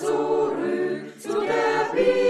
zurück zu der Bibel.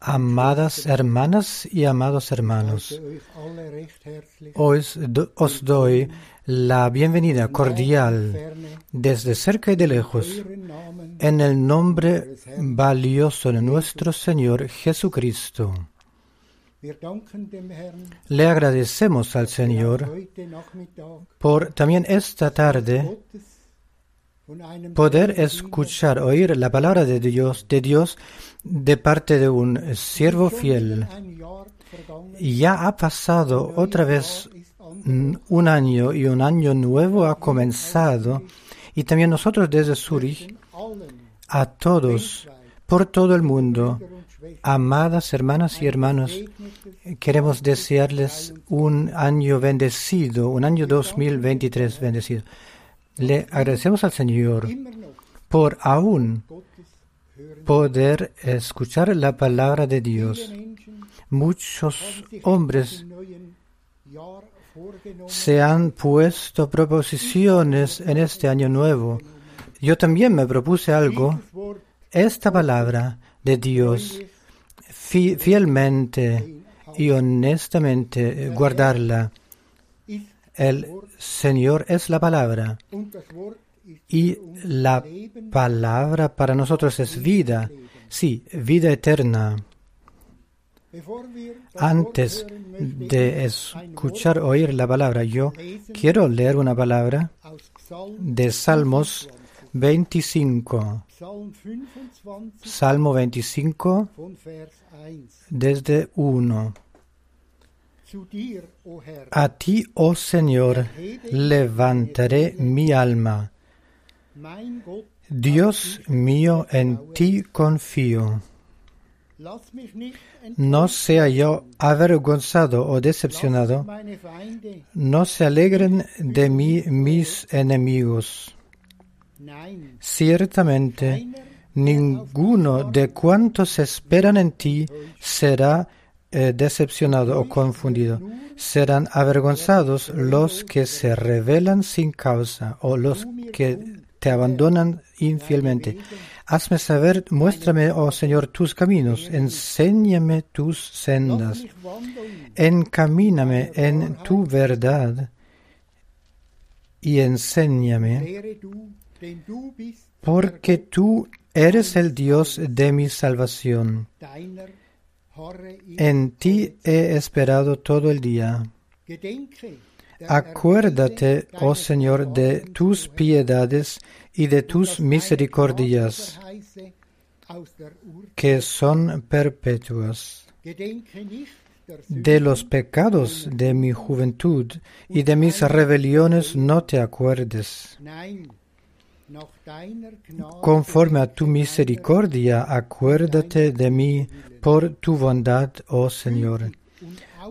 Amadas hermanas y amados hermanos, os, do- os doy la bienvenida cordial desde cerca y de lejos en el nombre valioso de nuestro Señor Jesucristo. Le agradecemos al Señor por también esta tarde poder escuchar, oír la palabra de Dios, de Dios de parte de un siervo fiel. Ya ha pasado otra vez mm, un año y un año nuevo ha comenzado y también nosotros desde Zurich a todos por todo el mundo, amadas hermanas y hermanos, queremos desearles un año bendecido, un año 2023 bendecido. Le agradecemos al Señor por aún poder escuchar la palabra de Dios. Muchos hombres se han puesto proposiciones en este año nuevo. Yo también me propuse algo. Esta palabra de Dios fi- fielmente y honestamente guardarla. El Señor es la palabra y la palabra para nosotros es vida. Sí, vida eterna. Antes de escuchar, oír la palabra, yo quiero leer una palabra de Salmos 25. Psalm 25 Salmo 25 von Vers 1. desde 1. A ti, oh Señor, levantaré mi alma. Dios mío, en ti confío. No sea yo avergonzado o decepcionado, no se alegren de mí mis enemigos. Ciertamente, ninguno de cuantos esperan en ti será decepcionado o confundido. Serán avergonzados los que se rebelan sin causa o los que te abandonan infielmente. Hazme saber, muéstrame, oh Señor, tus caminos, enséñame tus sendas, encamíname en tu verdad y enséñame, porque tú eres el Dios de mi salvación. En ti he esperado todo el día. Acuérdate, oh Señor, de tus piedades y de tus misericordias, Ur que son perpetuas. De los pecados de mi juventud y de mis rebeliones no te acuerdes. Conforme a tu misericordia, acuérdate de mí por tu bondad, oh Señor.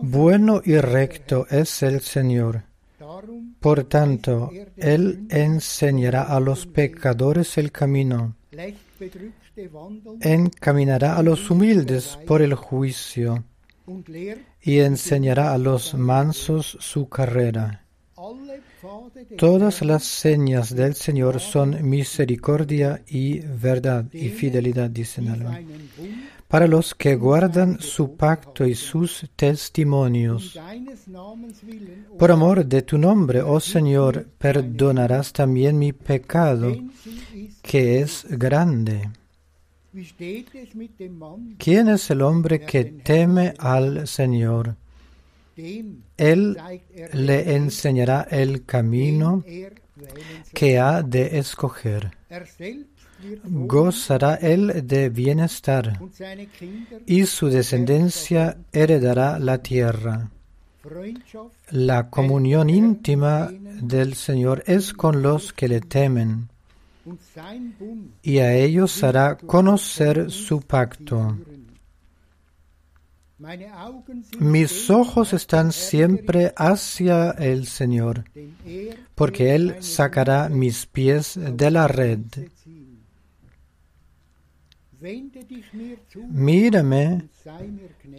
Bueno y recto es el Señor. Por tanto, Él enseñará a los pecadores el camino, encaminará a los humildes por el juicio y enseñará a los mansos su carrera. Todas las señas del Señor son misericordia y verdad y fidelidad, dicen Para los que guardan su pacto y sus testimonios. Por amor de tu nombre, oh Señor, perdonarás también mi pecado, que es grande. ¿Quién es el hombre que teme al Señor? Él le enseñará el camino que ha de escoger. Gozará él de bienestar y su descendencia heredará la tierra. La comunión íntima del Señor es con los que le temen y a ellos hará conocer su pacto. Mis ojos están siempre hacia el Señor, porque Él sacará mis pies de la red. Mírame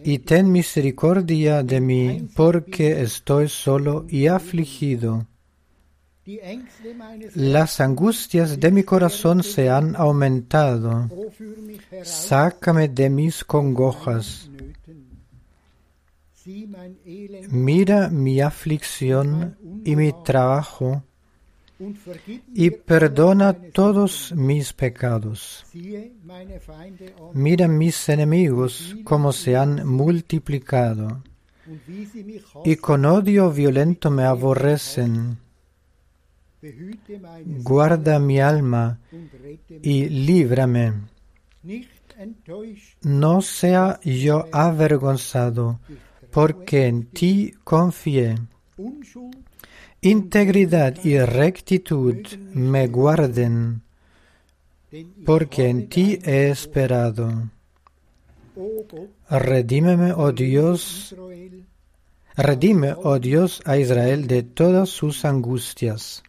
y ten misericordia de mí, porque estoy solo y afligido. Las angustias de mi corazón se han aumentado. Sácame de mis congojas. Mira mi aflicción y mi trabajo y perdona todos mis pecados. Mira mis enemigos cómo se han multiplicado y con odio violento me aborrecen. Guarda mi alma y líbrame. No sea yo avergonzado, porque en ti confié. Integridad y rectitud me guarden, porque en ti he esperado. Redímeme, oh Dios, redime, oh Dios, a Israel de todas sus angustias.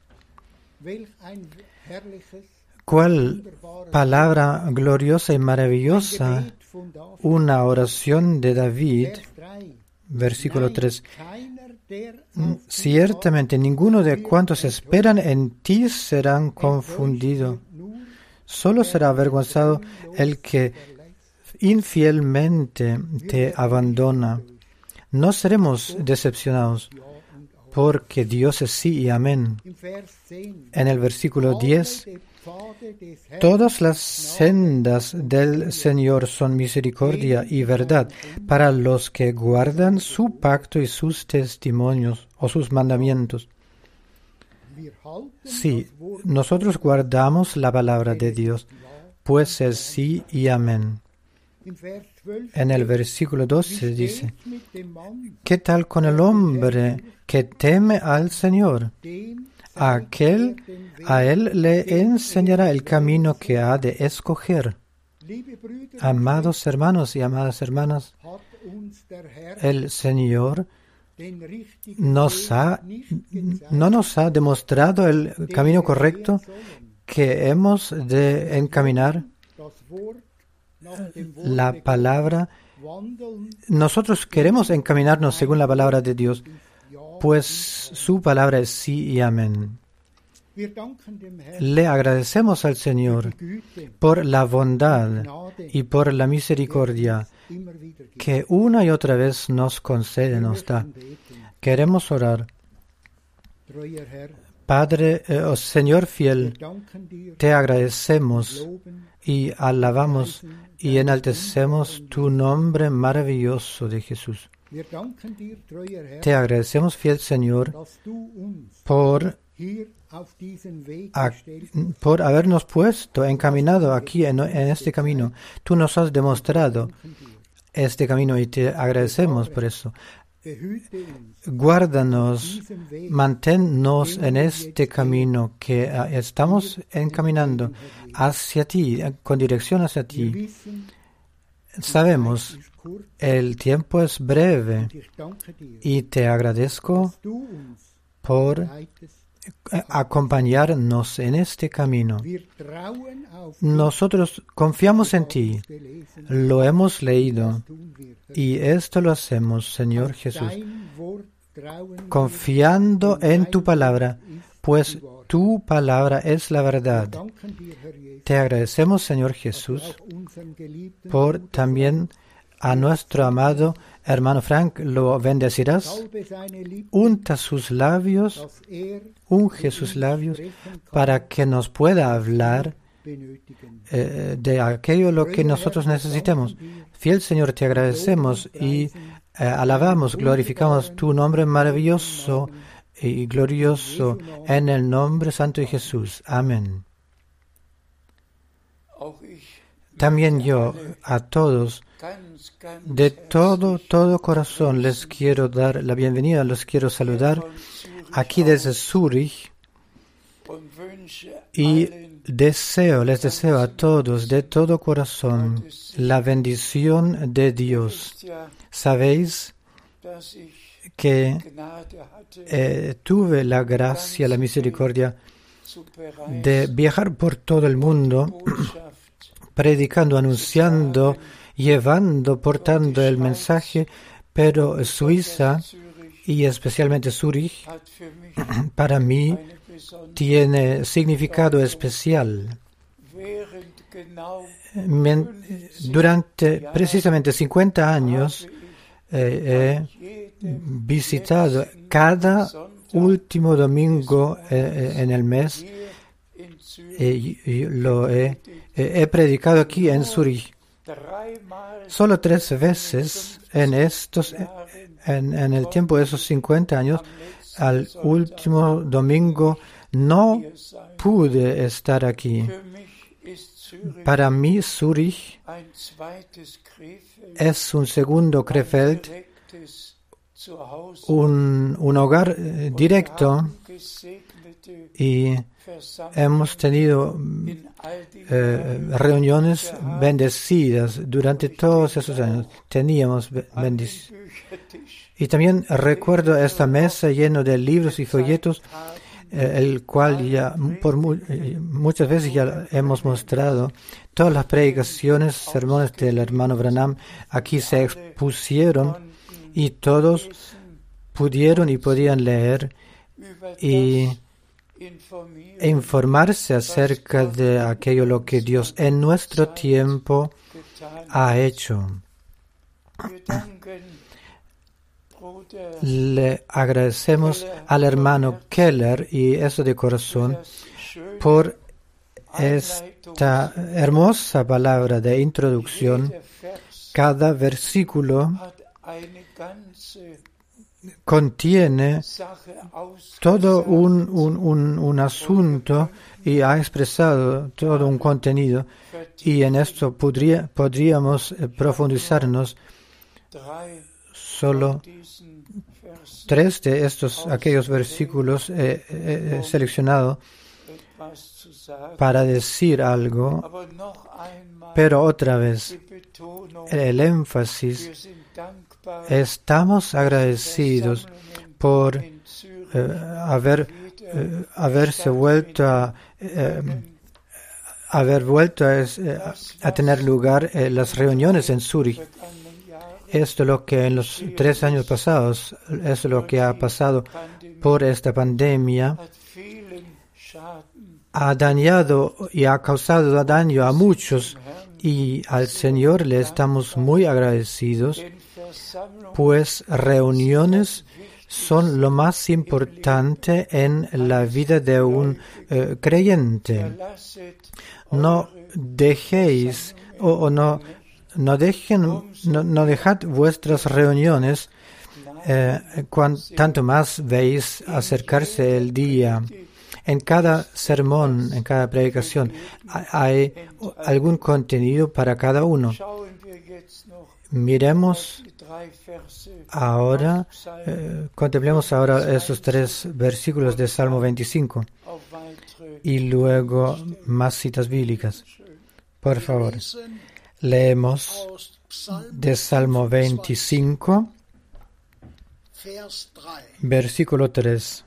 Cuál palabra gloriosa y maravillosa, una oración de David, Vers 3. versículo 3. Ciertamente ninguno de cuantos esperan en ti serán confundidos. nur Solo será avergonzado el que infielmente te abandona. No seremos decepcionados, porque Dios es sí y amén. Im Vers 10. En el versículo 10, Todas las sendas del Señor son misericordia y verdad para los que guardan su pacto y sus testimonios o sus mandamientos. Sí, nosotros guardamos la palabra de Dios, pues es sí y amén. Im Vers 12 En el versículo 12 steht dice, ¿qué tal con el hombre que teme al Señor? Aquel, a él le enseñará el camino que ha de escoger. Amados hermanos y amadas hermanas, el Señor no nos ha demostrado el camino correcto que hemos de encaminar la palabra. Nosotros queremos encaminarnos según la palabra de Dios. Pues su palabra es sí y amén. Le agradecemos al Señor por la bondad y por la misericordia que una y otra vez nos concede, nos da. Queremos orar. Padre, eh, oh Señor fiel, te agradecemos y alabamos y enaltecemos tu nombre maravilloso de Jesús. Te agradecemos, fiel Señor, por, a- por habernos puesto, encaminado aquí en, en este camino. Tú nos has demostrado este camino y te agradecemos por eso. Guárdanos, manténnos en este camino que ah, estamos encaminando hacia ti, con dirección hacia ti. Sabemos, el tiempo es breve y te agradezco por acompañarnos en este camino. Nosotros confiamos en ti, lo hemos leído y esto lo hacemos, Señor Jesús, confiando en tu palabra, pues tu palabra es la verdad. Te agradecemos, Señor Jesús, por también a nuestro amado hermano Frank lo bendecirás. Unta sus labios, unge sus labios para que nos pueda hablar eh, de aquello lo que nosotros necesitemos. Fiel Señor, te agradecemos y eh, alabamos, glorificamos tu nombre maravilloso y glorioso en el nombre santo de Jesús. Amén. También yo a todos de todo, todo corazón les quiero dar la bienvenida, los quiero saludar aquí desde wünsche y deseo, les deseo a todos de todo corazón la bendición de Dios. Sabéis que eh, tuve la gracia, la misericordia de viajar por todo el mundo predicando, anunciando, llevando, portando el mensaje, pero Suiza y especialmente mich para mí tiene significado especial. durante precisamente 50 años eh, he visitado cada último domingo eh, eh, en el mes lo he, he predicado aquí en Zurich. Solo tres veces en estos en, el tiempo de esos 50 años al último domingo no pude estar aquí. Para mí Zurich es un segundo Krefeld, un, un hogar eh, directo y hemos tenido eh, reuniones bendecidas durante todos esos años. Teníamos be- An den bendic- Büchertisch Y también recuerdo esta mesa llena de libros y folletos, eh, el cual ya por mu- muchas veces ya hemos mostrado. Todas las predicaciones, sermones del hermano Branham aquí se expusieron y todos pudieron y podían leer y e informarse acerca de aquello lo que Dios en nuestro tiempo ha hecho. Le agradecemos al hermano Keller y eso de corazón por esta hermosa palabra de introducción. Cada versículo contiene todo un, un, un, un asunto y ha expresado todo un contenido y en esto podría, podríamos eh, profundizarnos solo tres de estos aquellos versículos eh, eh, eh, seleccionado etwas zu sagen. para decir algo pero otra vez el énfasis estamos agradecidos por eh, haber eh, haberse vuelto a eh, haber vuelto a, tener lugar las reuniones en Zurich. Esto es lo que en los tres años pasados, es lo que ha pasado por esta pandemia, ha dañado y ha causado daño a muchos y al Señor le estamos muy agradecidos, pues reuniones son lo más importante en la vida de un eh, creyente. no dejéis o, no no dejen no, no dejad vuestras reuniones eh, tanto más veis acercarse el día en cada sermón en cada predicación ha- hay algún contenido para cada uno Miremos ahora eh, contemplemos ahora esos tres versículos de Salmo 25 auf weitere y luego más citas bíblicas por favor leemos de Salmo 25, Vers 3. versículo 3.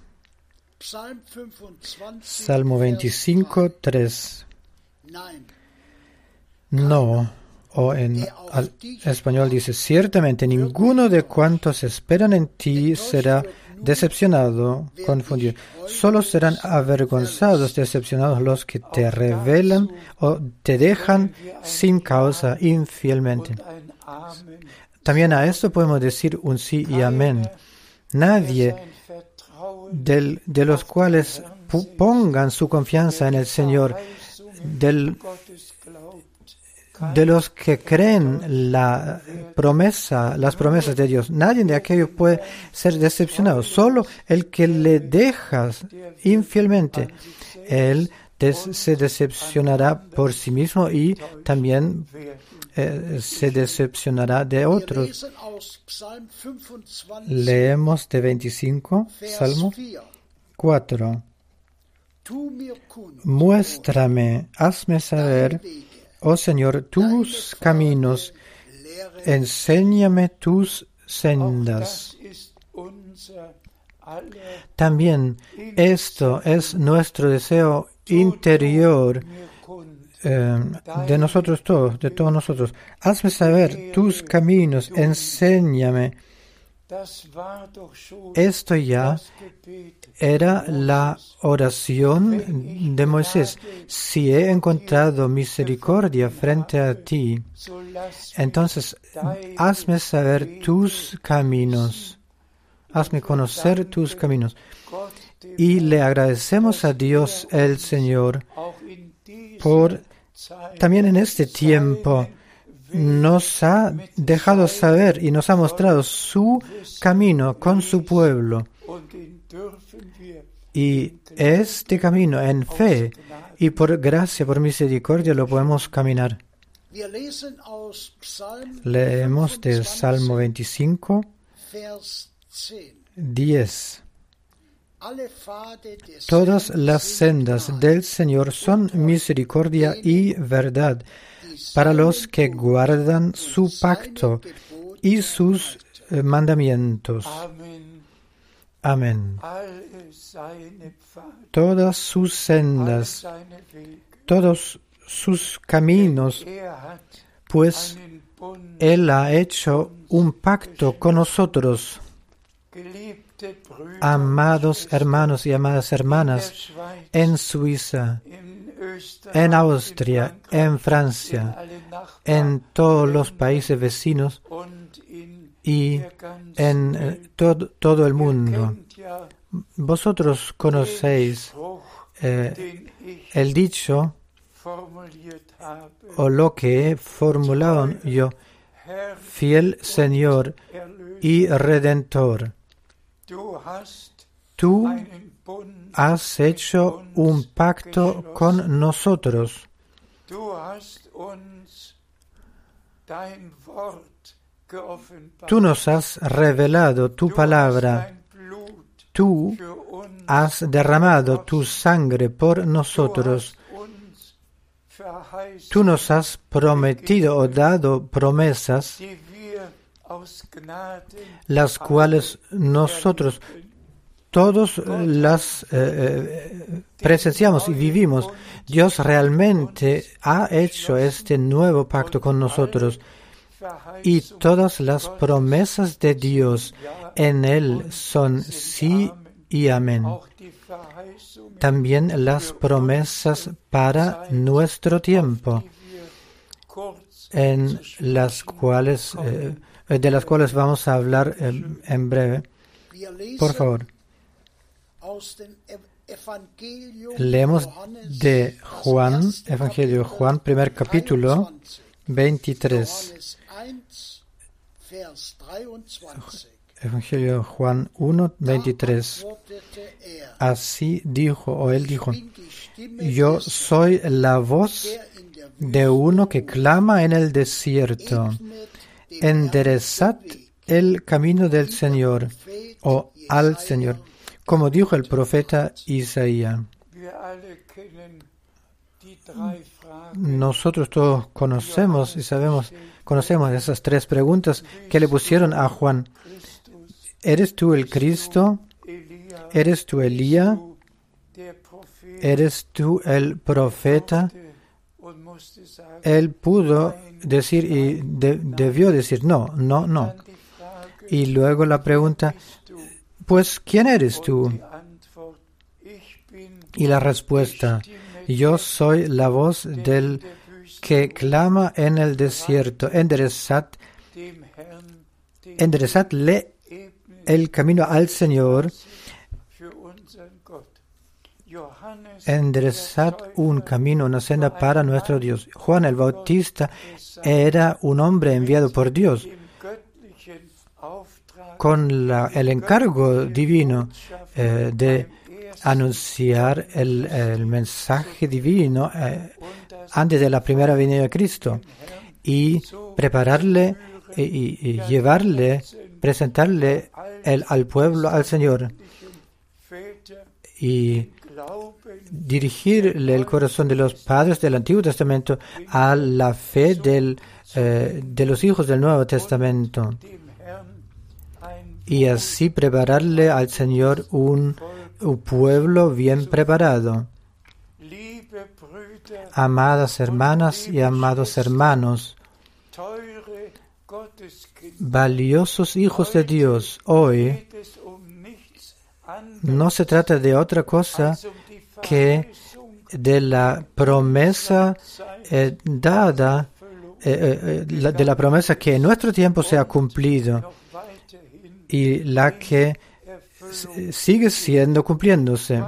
Psalm 25, Salmo Vers 25, 3. 3. Nein, No, o en español dice, ciertamente ninguno de cuantos esperan en ti será decepcionado, confundido. Solo serán avergonzados, decepcionados los que te revelan o te dejan sin causa infielmente. También a esto podemos decir un sí y amén. Nadie del- de los cuales pongan su confianza en el Señor, del. De los que creen la promesa, las promesas de Dios. Nadie de aquellos puede ser decepcionado. Solo el que le dejas infielmente, él se decepcionará por sí mismo y también eh, se decepcionará de otros. lesen aus Psalm 25, Leemos de 25, Vers Salmo 4. 4. Tu mir kund, Muéstrame, hazme saber, oh Señor, tus caminos, enséñame tus sendas. También esto es nuestro deseo interior eh, de nosotros todos, de todos nosotros. Hazme saber tus caminos, enséñame Esto ya. Era la oración de Moisés. Si he encontrado misericordia frente a ti, entonces hazme saber tus caminos. Hazme conocer tus caminos. Y le agradecemos a Dios el Señor por también en este tiempo nos ha dejado saber y nos ha mostrado su camino con su pueblo. Y este camino en fe y por gracia, por misericordia lo podemos caminar. Leemos del 25, Salmo 25, Vers 10. 10. Alle Pfade des Todas las sendas del Señor son misericordia y verdad para los que guardan su pacto y sus eh, mandamientos. Amen. Amén. Todas sus sendas, todos sus caminos, pues Él ha hecho un pacto con nosotros. Amados hermanos y amadas hermanas, en Suiza, en Austria, en Francia, en todos los países vecinos y en eh, todo, todo el mundo. Vosotros conocéis eh, el dicho o lo que he formulado yo, fiel Señor y Redentor. Tú has hecho un pacto con nosotros. Tú nos has revelado tu palabra. Tú has derramado tu sangre por nosotros. Tú nos has prometido o dado promesas, las cuales nosotros todos las eh, eh, presenciamos y vivimos. Dios realmente ha hecho este nuevo pacto con nosotros y todas las promesas de Dios en Él son sí y amén. También las promesas para nuestro tiempo, en las cuales, eh, de las cuales vamos a hablar eh, en breve. Por favor, leemos de Juan, Evangelio Juan, primer capítulo 23. 23. Johannes 1, Vers 23. Evangelio de Juan 1, 23. Da antwortete er, Así dijo, o él dijo, yo soy la voz de uno que clama en el desierto. Enderezad el camino del Señor, o al Señor, como dijo el profeta Isaías. Nosotros todos conocemos y sabemos, conocemos esas tres preguntas que le pusieron a Juan. ¿Eres tú el Cristo? ¿Eres tú Elías? ¿Eres tú el profeta? Él pudo decir y de- debió decir no, no, no. Y luego la pregunta, pues, ¿quién eres tú? Y la respuesta, yo soy la voz del que clama en el desierto. Enderezad, el camino al Señor, enderezad der un camino, una senda para nuestro Dios. Juan el Bautista era un hombre enviado por Dios con el encargo divino eh, de anunciar el, mensaje divino eh, antes de la primera venida de Cristo. Y prepararle y, y- llevarle, presentarle al pueblo, al Señor. Y dirigirle el corazón de los padres del Antiguo Testamento a la fe del, eh, de los hijos del Nuevo Testamento. Y así prepararle al Señor un pueblo bien preparado. Amadas hermanas y amados hermanos, valiosos hijos de Dios, hoy no se trata de otra cosa que de la promesa eh, dada, eh, eh, de la promesa que en nuestro tiempo se ha cumplido y la que sigue siendo cumpliéndose.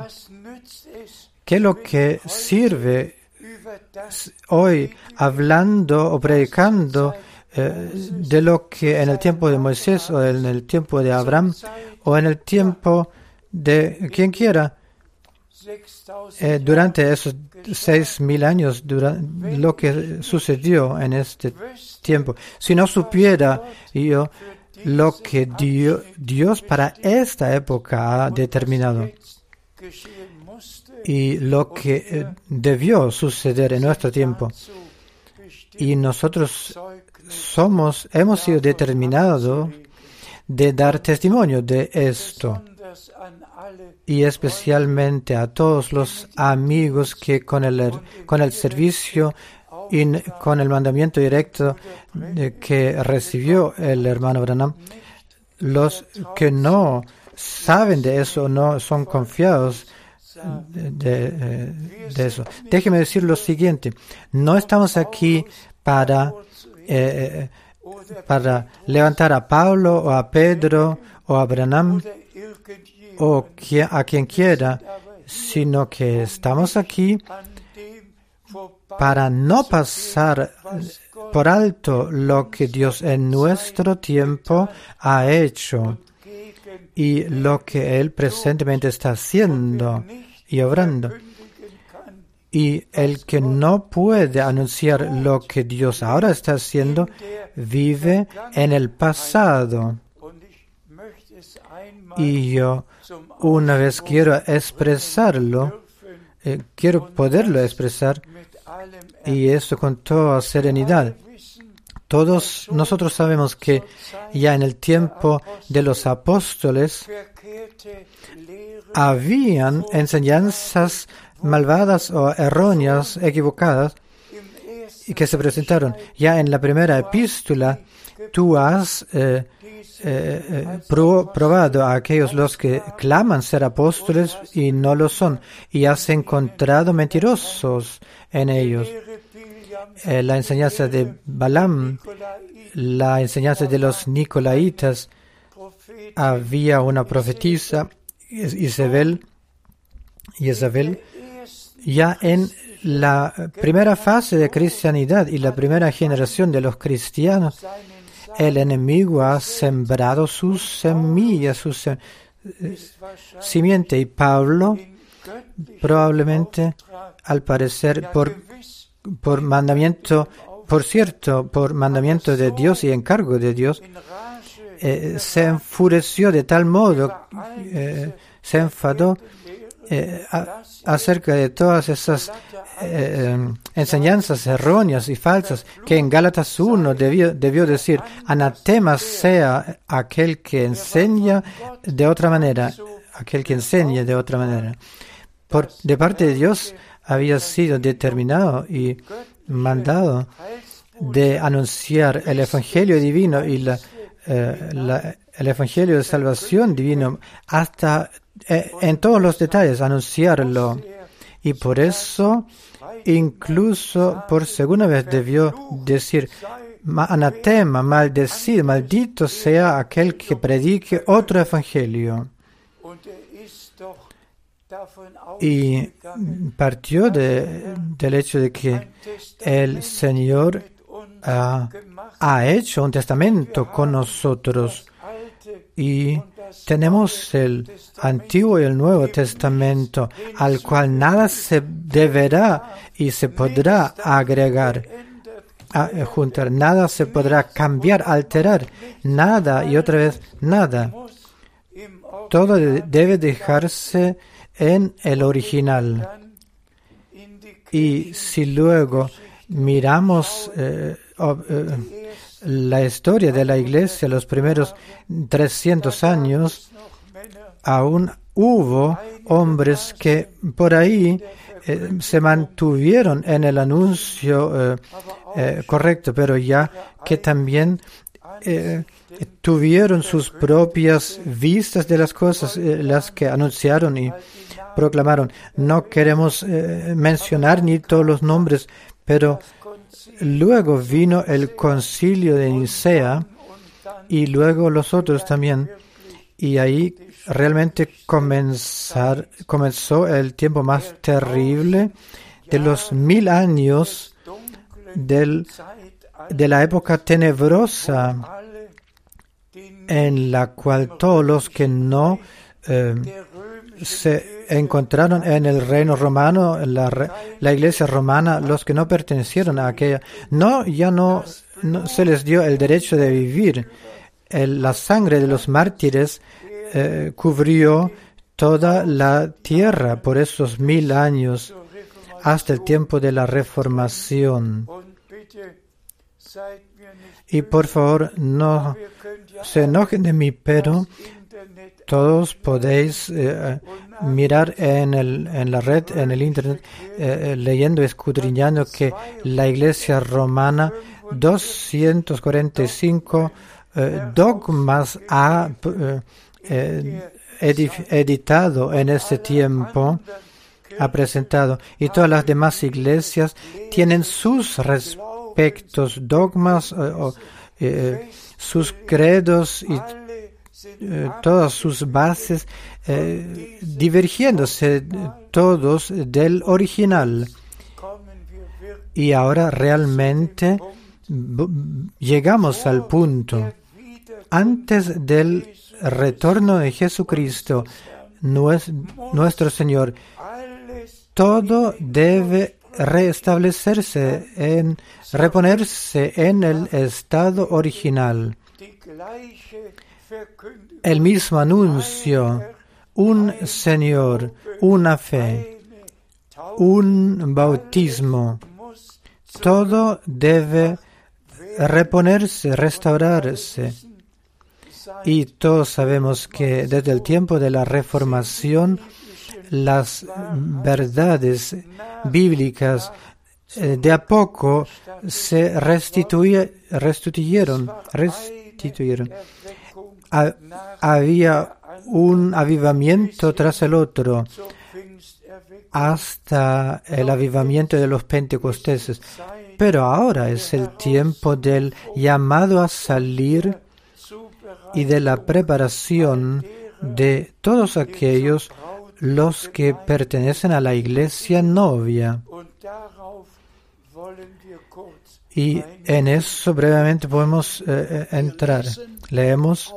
¿Qué es lo que sirve hoy hablando o predicando eh, de lo que en el tiempo de Moisés o en el tiempo de Abraham o en el tiempo de quien quiera 6000 eh, durante esos seis mil años dura- lo que sucedió en este tiempo. Si no supiera yo lo que Dio- Dios para esta época ha determinado y lo que eh, debió suceder en nuestro tiempo. Y nosotros somos, hemos sido determinados de dar testimonio de esto y especialmente a todos los amigos que con el, con el servicio y con el mandamiento directo de que recibió el hermano Branham, los que no saben de eso, no son confiados eh, de eso. Déjeme decir lo siguiente, no estamos aquí para, eh, oder, para levantar a Pablo o a Pedro o a Branham o a quien quiera, sino que estamos aquí para no pasar por alto lo que Dios en nuestro tiempo ha hecho y lo que Él presentemente está haciendo y obrando. Y el que no puede anunciar lo que Dios ahora está haciendo, vive en el pasado. Y yo una vez quiero expresarlo, eh, quiero poderlo expresar, y esto con toda serenidad. Todos nosotros sabemos que ya en el tiempo de los apóstoles habían enseñanzas malvadas o erróneas, equivocadas, y que se presentaron. Ya en la primera epístola, tú has eh, eh, eh, pro- probado a aquellos los que claman ser apóstoles y no lo son, y has encontrado mentirosos en ellos. Eh, la enseñanza de Balaam, la enseñanza de los Nicolaitas, había una profetisa, Is- Isabel, Isabel, ya en la primera fase de cristianidad y la primera generación de los cristianos, el enemigo ha sembrado sus semillas, su simiente, y Pablo probablemente, al parecer, por, por mandamiento, por cierto, por mandamiento de Dios y encargo de Dios, eh, se enfureció de tal modo, eh, se enfadó eh, acerca de todas esas enseñanzas erróneas y falsas que en Gálatas 1 debió, debió decir, anatema sea aquel que enseña de otra manera, aquel que enseña de otra manera. Por, de parte de Dios había sido determinado y mandado de anunciar el Evangelio divino y la, eh, la- el Evangelio de salvación divino hasta eh, en todos los detalles anunciarlo. Y por eso, incluso por segunda vez debió decir, "Ma- anatema, maldecido, maldito sea aquel que predique otro Evangelio. Y partió de- del hecho de que el Señor ha, gemacht, ha hecho un testamento con nosotros. Y tenemos el Antiguo y el Nuevo Testamento al cual nada se deberá y se podrá agregar, ändert a- eh, juntar, nada se podrá cambiar, alterar, nada y otra vez nada. Todo de- debe dejarse en el original. Y si luego miramos eh, eh, la historia de la iglesia, los primeros 300 años, aún hubo hombres que por ahí eh, se mantuvieron en el anuncio correcto, pero ya que también tuvieron sus propias vistas de las cosas, las que anunciaron y proclamaron. No queremos eh, mencionar ni todos los nombres, pero luego vino el concilio de Nicea y luego los otros también. Y ahí realmente comenzar, comenzó el tiempo más terrible de los mil años del, de la época tenebrosa en la cual todos los que no eh, se encontraron en el reino romano, en la, la iglesia romana, los que no pertenecieron a aquella, no, ya no, no se les dio el derecho de vivir. La sangre de los mártires eh, cubrió toda la tierra por esos mil años hasta el tiempo de la reformación. Y por favor, no se enojen de mí, pero todos podéis eh, mirar en, el, en la red, en el internet, eh, eh, leyendo, escudriñando que la iglesia romana 245 eh, dogmas ha eh, eh, editado en este tiempo, ha presentado, y todas las demás iglesias tienen sus respectos, dogmas, eh, eh, sus credos y eh, todas sus bases eh, divergiéndose todos del original. Y ahora realmente llegamos al punto. Antes del retorno de Jesucristo, nues- nuestro Señor, todo debe restablecerse en reponerse en el estado original. El mismo anuncio, un Señor, una fe, un bautismo, todo debe reponerse, restaurarse. Y todos sabemos que desde el tiempo de la reformación las verdades bíblicas eh, de a poco se restituye- restituyeron, restituyeron. Había un avivamiento tras el otro hasta el avivamiento de los pentecosteses. Pero ahora es el tiempo del llamado a salir y de la preparación de todos aquellos los que pertenecen a la iglesia novia. Y en eso brevemente podemos eh, eh, entrar. Leemos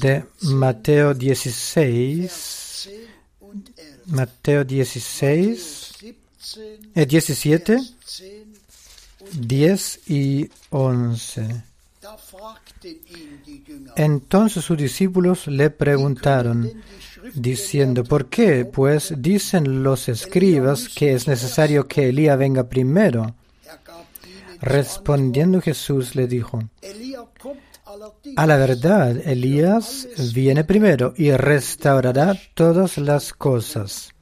de Mateo 16, 10 und 11. Mateo 16, 17, eh, 17, 10 10 y 11. Da fragten ihn die Jünger, Entonces sus discípulos le preguntaron, diciendo, ¿por qué? Pues dicen los escribas que es necesario que Elías venga primero. er Respondiendo Jesús le dijo, a la verdad, Elías viene primero y restaurará todas las cosas.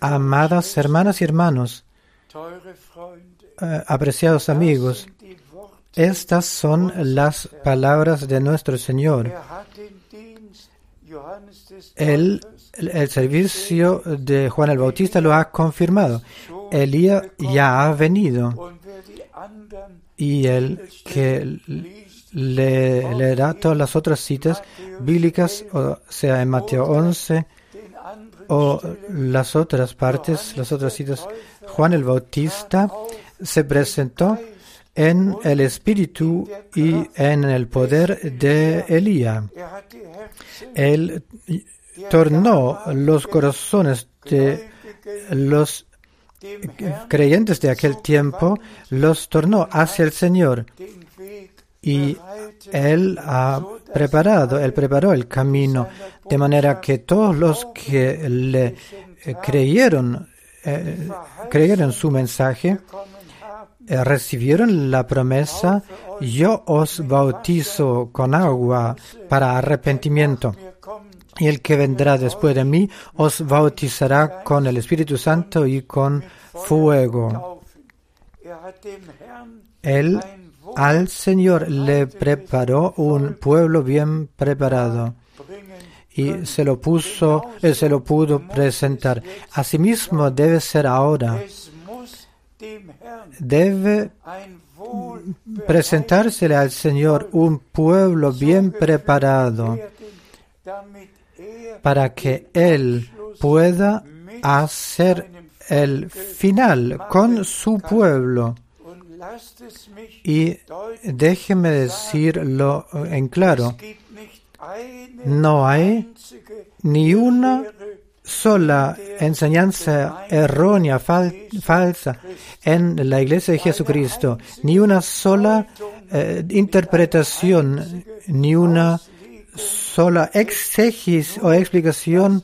Amadas hermanas y hermanos, eh, apreciados amigos, estas son las palabras de nuestro Señor. El, el servicio de Juan el Bautista lo ha confirmado. Elías ya ha venido y el que le leerá todas las otras citas bíblicas, o sea, en Mateo 11 den anderen o las otras partes, las otras citas, Juan el Bautista se presentó en el espíritu y en el poder de Elías. Él tornó los corazones de los creyentes de aquel tiempo, los tornó hacia el Señor. Y Él ha preparado, Él preparó el camino, de manera que todos los que le creyeron, eh, creyeron su mensaje, recibieron la promesa, yo os bautizo con agua para arrepentimiento. Y el que vendrá después de mí os bautizará con el Espíritu Santo y con fuego. Él al Señor le preparó un pueblo bien preparado y se lo puso, eh, se lo pudo presentar. Asimismo debe ser ahora. Debe presentársele al Señor un pueblo bien preparado para que Él pueda hacer el final con su pueblo. Y déjeme decirlo en claro, no hay ni una sola enseñanza errónea, fal- falsa en la iglesia de Jesucristo, ni una sola eh, interpretación, ni una sola exegis o explicación,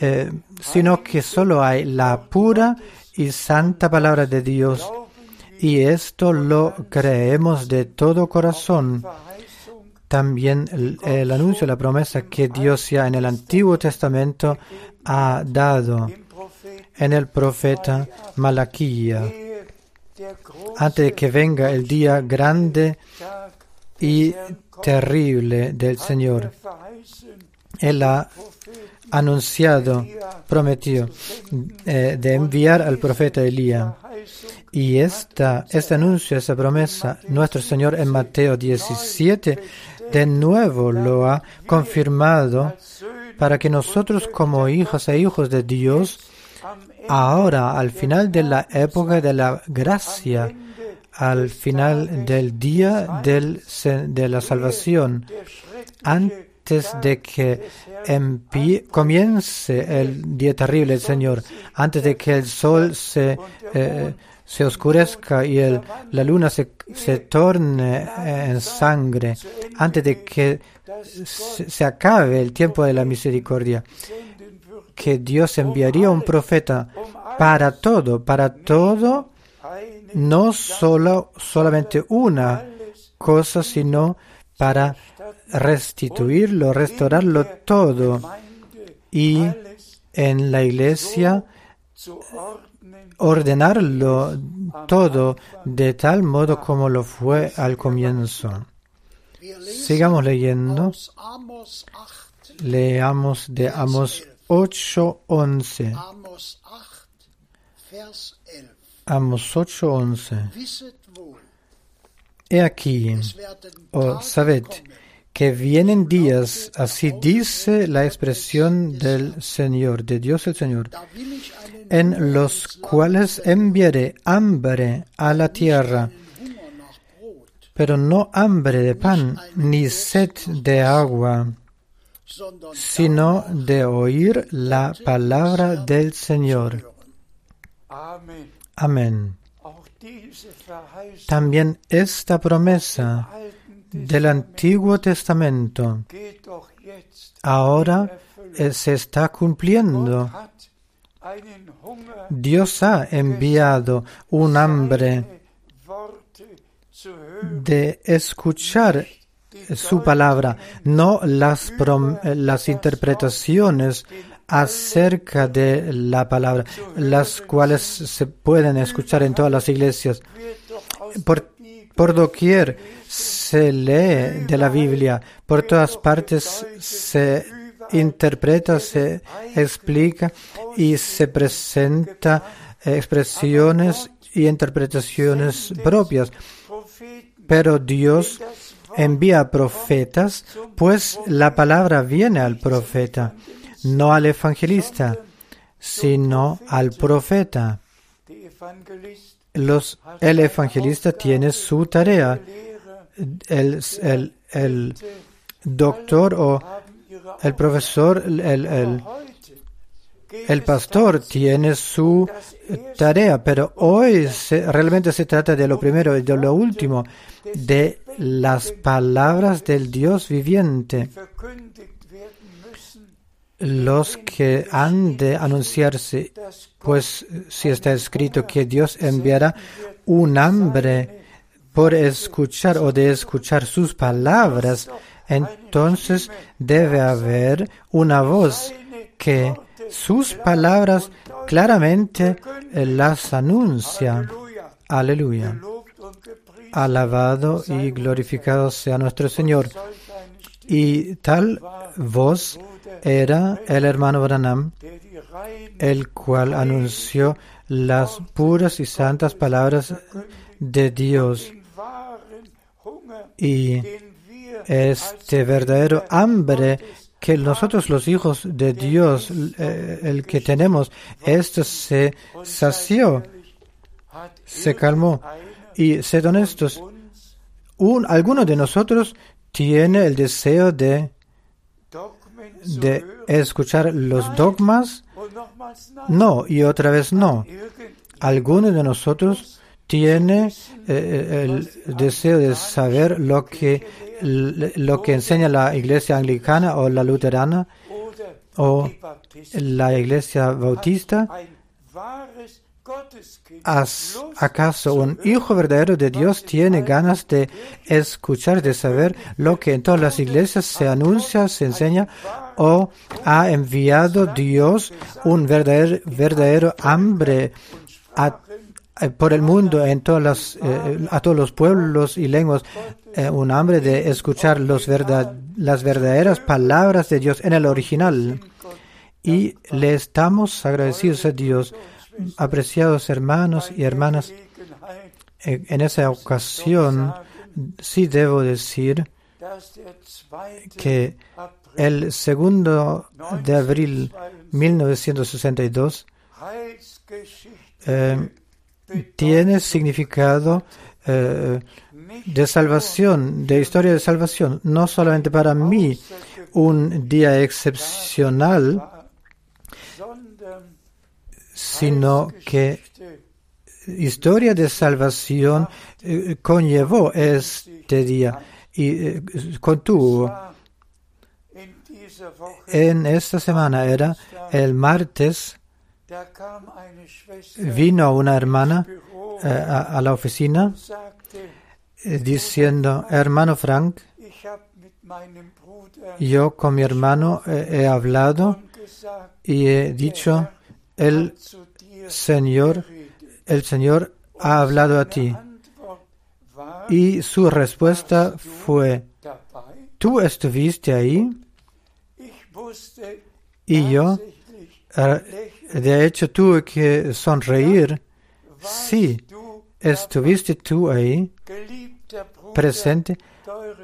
eh, sino que solo hay la pura y santa palabra de Dios. Y esto lo creemos de todo corazón. También el, anuncio, la promesa que Dios ya en el Antiguo Testamento ha dado en el profeta Malaquía, antes de que venga el día grande y terrible del Señor. Él ha anunciado, prometió eh, de enviar al profeta Elías. Y esta, este anuncio, esa promesa, nuestro Señor en Mateo 17, de nuevo lo ha confirmado para que nosotros como hijos e hijos de Dios, ahora, al final de la época de la gracia, al final del día de la salvación, antes de que empie- comience el día terrible del Señor, antes de que el sol se, eh, se oscurezca y el- la luna se, se torne en sangre, antes de que se, acabe el tiempo de la misericordia, que Dios enviaría un profeta para todo, para todo, no solo solamente una cosa, sino para restituirlo, restaurarlo todo. Y en la iglesia ordenarlo todo de tal modo como lo fue al comienzo. Sigamos leyendo. aus Amos 8, Leamos de Amos 8:11. Amos 8, Vers 11. Amos 8:11. Wisset wohl, He aquí, o Oh, sabed, que vienen días, así dice la expresión del Señor, de Dios el Señor, en los cuales enviaré hambre a la tierra, pero no hambre de pan, ni sed de agua, sino de oír la palabra del Señor. Amén. También esta promesa del Antiguo Testamento ahora eh, se está cumpliendo. Dios ha enviado un hambre de escuchar su palabra, no las, eh, las interpretaciones acerca de la palabra, las cuales se pueden escuchar en todas las iglesias. Por, por doquier se lee de la Biblia, por todas partes se interpreta, se explica y se presenta expresiones y interpretaciones propias. Pero Dios envía profetas, pues la palabra viene al profeta, no al evangelista, sino al profeta. Los, el evangelista tiene su tarea. El, el, el doctor o el profesor, el, el, pastor tiene su tarea, pero hoy realmente se trata de lo primero y de lo último, de las palabras del Dios viviente. Los que han de anunciarse, pues si está escrito que Dios enviará un hambre por escuchar o de escuchar sus palabras, entonces debe haber una voz que sus palabras claramente las anuncia. Aleluya. Alabado y glorificado sea nuestro Señor. Y tal voz era el hermano Branham, el cual anunció las puras y santas palabras de Dios y este verdadero hambre que nosotros los hijos de Dios, eh, el que tenemos, esto se sació, se calmó. Y sed honestos, un, alguno de nosotros tiene el deseo de, de escuchar los dogmas. No, y otra vez no. Alguno de nosotros tiene eh, el deseo de saber lo que, lo que enseña la iglesia anglicana o la luterana o la iglesia bautista. Ein wahres Gotteskind ¿As- Lust ¿Acaso un hijo verdadero de Dios tiene ganas de escuchar, de saber lo que en todas las iglesias se anuncia, se enseña? ¿O ha enviado Dios un verdadero, verdadero hambre a- eh, por el mundo, en todas las, eh, a todos los pueblos y lenguas, eh, un hambre de escuchar los verdad- las verdaderas palabras de Dios en el original? Y le estamos agradecidos a Dios, apreciados hermanos y hermanas. En esa ocasión, sí debo decir que el segundo de abril 1962 Heilsgeschichte eh, tiene significado eh, de salvación, de historia de salvación, no solamente para mí un día excepcional, sino que historia de salvación eh, conllevó este día y eh, contuvo. En esta semana era el martes. Vino una hermana eh, a, a la oficina eh, diciendo hermano Frank yo con mi hermano he hablado y he dicho el Señor el Señor ha hablado a ti. Y su respuesta fue tú estuviste ahí y yo eh, de hecho tuve que sonreír. Sí estuviste tú ahí presente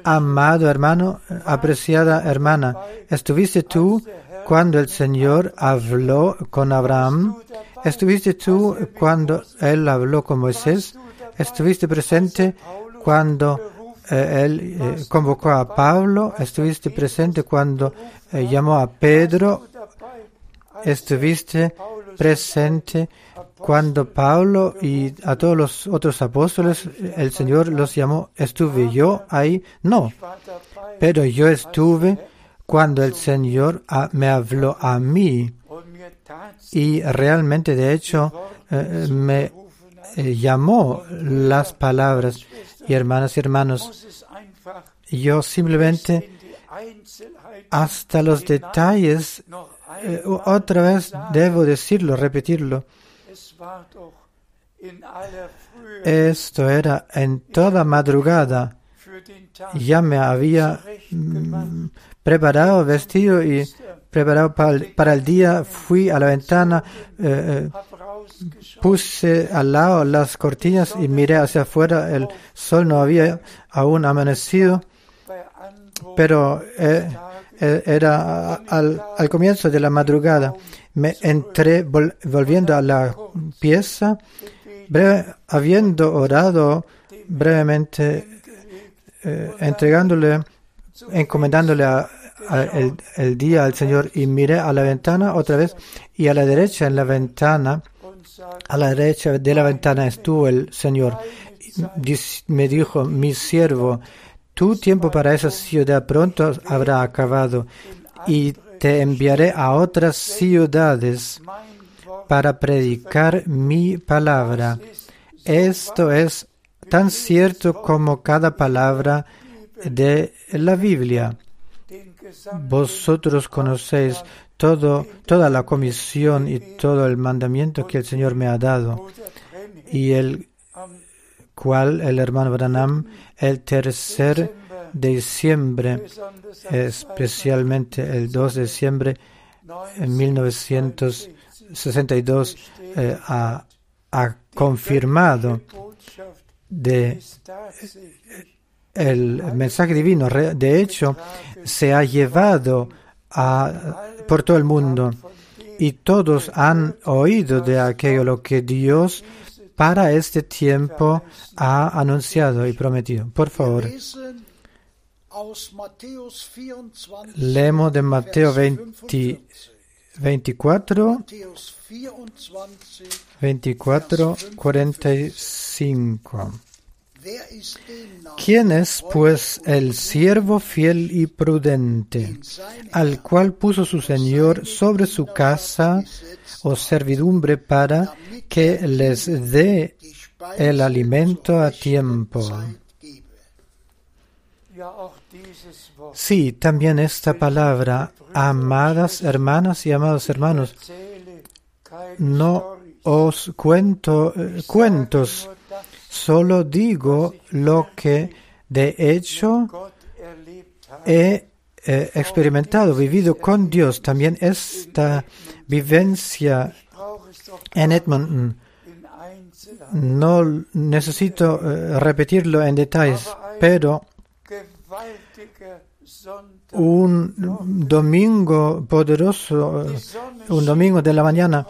Amado hermano, apreciada hermana, ¿estuviste tú cuando el Señor habló con Abraham? ¿Estuviste tú cuando Él habló con Moisés? ¿Estuviste presente cuando eh, Él eh, convocó a Pablo? ¿Estuviste presente cuando eh, llamó a Pedro? ¿Estuviste presente cuando Pablo y a todos los otros apóstoles el Señor los llamó? ¿Estuve yo ahí? No. Pero yo estuve cuando el Señor ah, me habló a mí. Y realmente de hecho eh, me eh, llamó las palabras. Y hermanas y hermanos yo simplemente hasta los detalles eh, otra vez debo decirlo repetirlo. Esto era en toda madrugada. Ya me había mm, preparado vestido y preparado para el, día fui a la ventana eh, eh. Puse al lado las cortinas y miré hacia afuera. El sol no había aún amanecido, pero eh, era al, comienzo de la madrugada. Me entré vol- volviendo a la pieza, breve- habiendo orado brevemente, entregándole, encomendándole a el, día al Señor y miré a la ventana otra vez y a la derecha en la ventana a la derecha de la ventana estuvo el Señor. Me dijo, mi siervo, tu tiempo para esa ciudad pronto habrá acabado y te enviaré a otras ciudades para predicar mi palabra. Esto es tan cierto como cada palabra de la Biblia. Vosotros conocéis todo, toda la comisión y todo el mandamiento que el Señor me ha dado. Y el cual el hermano Branham el tercer de diciembre, especialmente el 2 de diciembre en 1962, eh, ha, ha confirmado de el mensaje divino. De hecho, se ha llevado a, por todo el mundo y todos han oído de aquello lo que Dios para este tiempo ha anunciado y prometido. Por favor, Lesen aus Matthäus 24, leemos de Mateo Vers 20 45. 24, Matthäus 24, 24, 45. ¿Quién es, pues, el siervo fiel y prudente, al cual puso su Señor sobre su casa o servidumbre para que les dé el alimento a tiempo? Sí, también esta palabra, amadas hermanas y amados hermanos, no os cuento eh, cuentos, solo digo lo que de hecho he eh, experimentado, vivido con Dios. También esta vivencia en Edmonton. Einzelheiten. No necesito eh, repetirlo en detalles, pero un domingo poderoso, eh, un domingo de la mañana,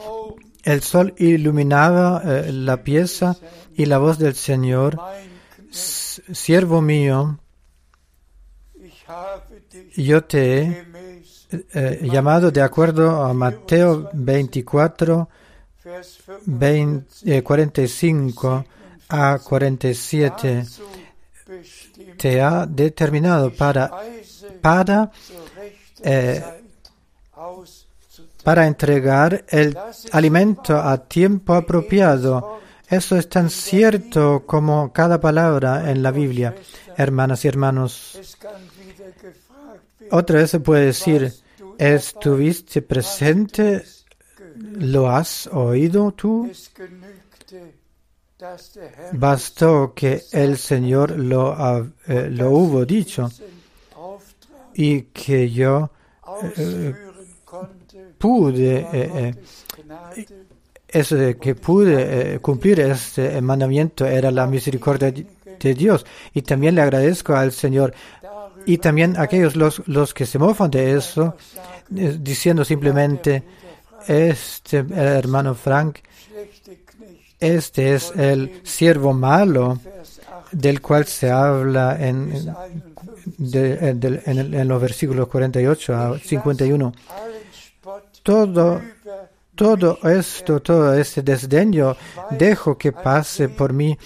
el sol iluminaba la pieza y la voz del Señor, mein Knecht, "S- siervo mío, yo te he eh, llamado de acuerdo a Mateo 24, Vers 20, eh, 45 a 47, dazu bestimmt, te ha determinado para, para, eh, para entregar el alimento a tiempo apropiado. Eso es tan cierto como cada palabra en la Biblia, hermanas y hermanos. Otra vez se puede decir, ¿estuviste presente? ¿Lo has oído tú? Bastó que el Señor lo, eh, lo hubo dicho y que yo ausführen konnte. pude, eh, eh, eso de que pude eh, cumplir este mandamiento era la misericordia de de Dios. Y también le agradezco al Señor. Y también a aquellos los, los que se mofan de eso, eh, diciendo simplemente, este hermano Frank, este es el siervo malo Vers 8 del cual se habla en, 51. de- en en los versículos 48 a 51. Allen Spott Todo, todo esto, todo este desdeño, dejo que pase por mí,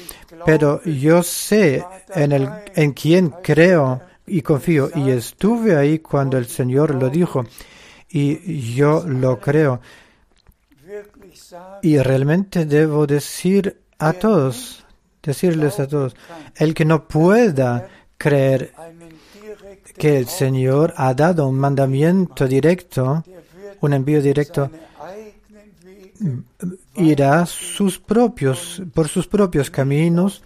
pero yo sé en, el, en quien creo y confío. Y estuve ahí cuando el Señor lo dijo, y yo lo creo. Y realmente debo decir a todos, decirles a todos, el que no pueda creer que el Señor ha dado un mandamiento directo, un envío directo, irá sus propios, por sus propios caminos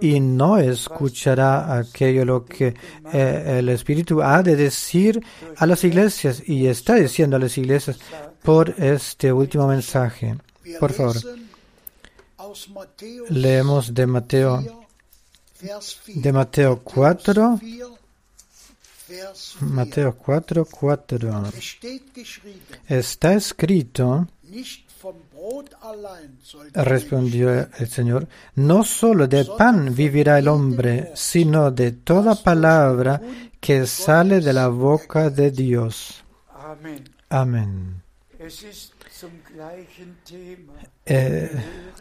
y no escuchará aquello lo que eh, el Espíritu ha de decir a las iglesias y está diciendo a las iglesias por este último mensaje. Por favor, leemos de Mateo 4, Vers 4. de Mateo 4, 4, Vers 4. Mateo 4, 4. Es steht geschrieben, Está escrito, respondió el Señor, no solo de pan vivirá el hombre, sino de toda palabra que sale de la boca de Dios. Amen. Amén. Eh,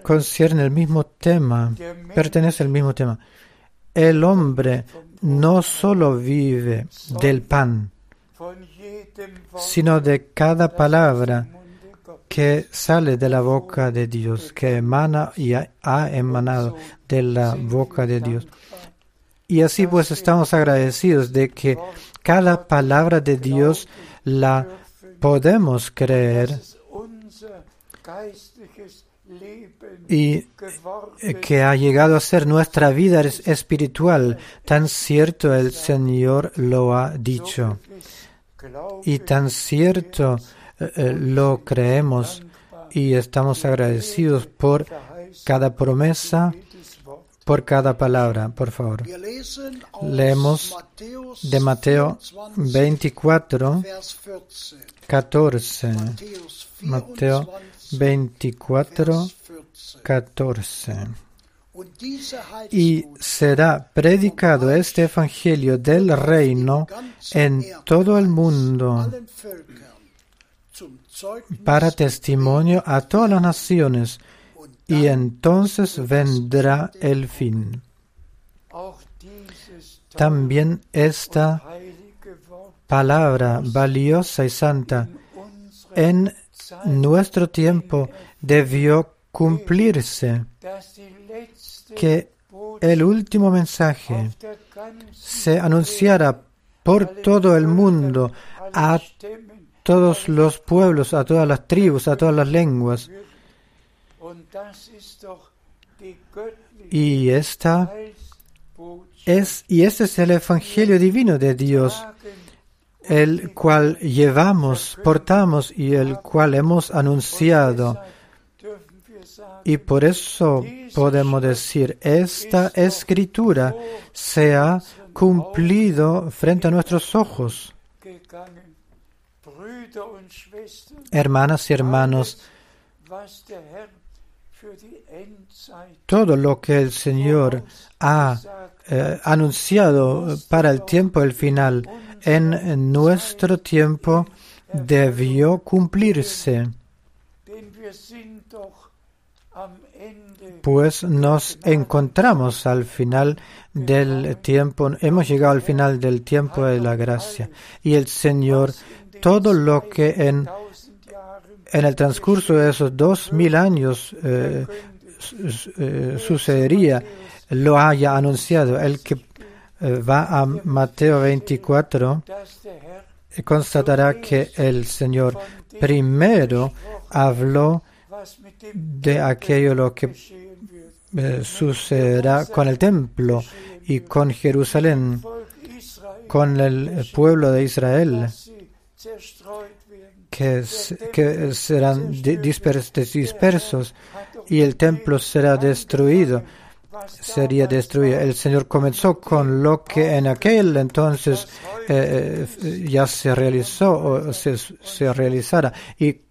concierne el mismo tema, pertenece al mismo tema. El hombre no solo vive del pan, sino de cada palabra. Que sale de la boca de Dios, que emana y ha, emanado de la boca de Dios. Y así pues estamos agradecidos de que cada palabra de Dios la podemos creer y que ha llegado a ser nuestra vida es- espiritual. Tan cierto el Señor lo ha dicho. Y tan cierto eh, eh, lo creemos y estamos agradecidos por cada promesa, por cada palabra. Por favor. Leemos De Mateo 24, Vers 14. 14. Matthäus Mateo 24, 24, Vers 14. 14. Und diese Y será predicado este Evangelio del reino en todo el mundo para testimonio a todas las naciones, y entonces vendrá el fin. También esta palabra valiosa y santa en nuestro tiempo debió cumplirse, que el último mensaje se anunciara por todo el mundo, a todos los pueblos, a todas las tribus, a todas las lenguas. Y esta es, y este es el Evangelio divino de Dios, el cual llevamos, portamos y el cual hemos anunciado. Y por eso podemos decir, esta escritura se ha cumplido frente a nuestros ojos. Hermanas y hermanos, todo lo que el Señor ha eh, anunciado para el tiempo del final. en nuestro tiempo debió cumplirse, pues nos encontramos al final del tiempo, hemos llegado al final del tiempo de la gracia. y el Señor todo lo que en, el transcurso de esos dos mil años eh, eh, sucedería lo haya anunciado. El que eh, va a Mateo 24 dass der Herr eh, constatará que el Señor primero habló de aquello lo que sucederá con el templo y con Jerusalén, con el pueblo de Israel, que, que serán di- dispers- dispersos y el templo será destruido. Sería destruido. El Señor comenzó con lo que en aquel entonces eh, eh, ya se realizó o se, se realizara y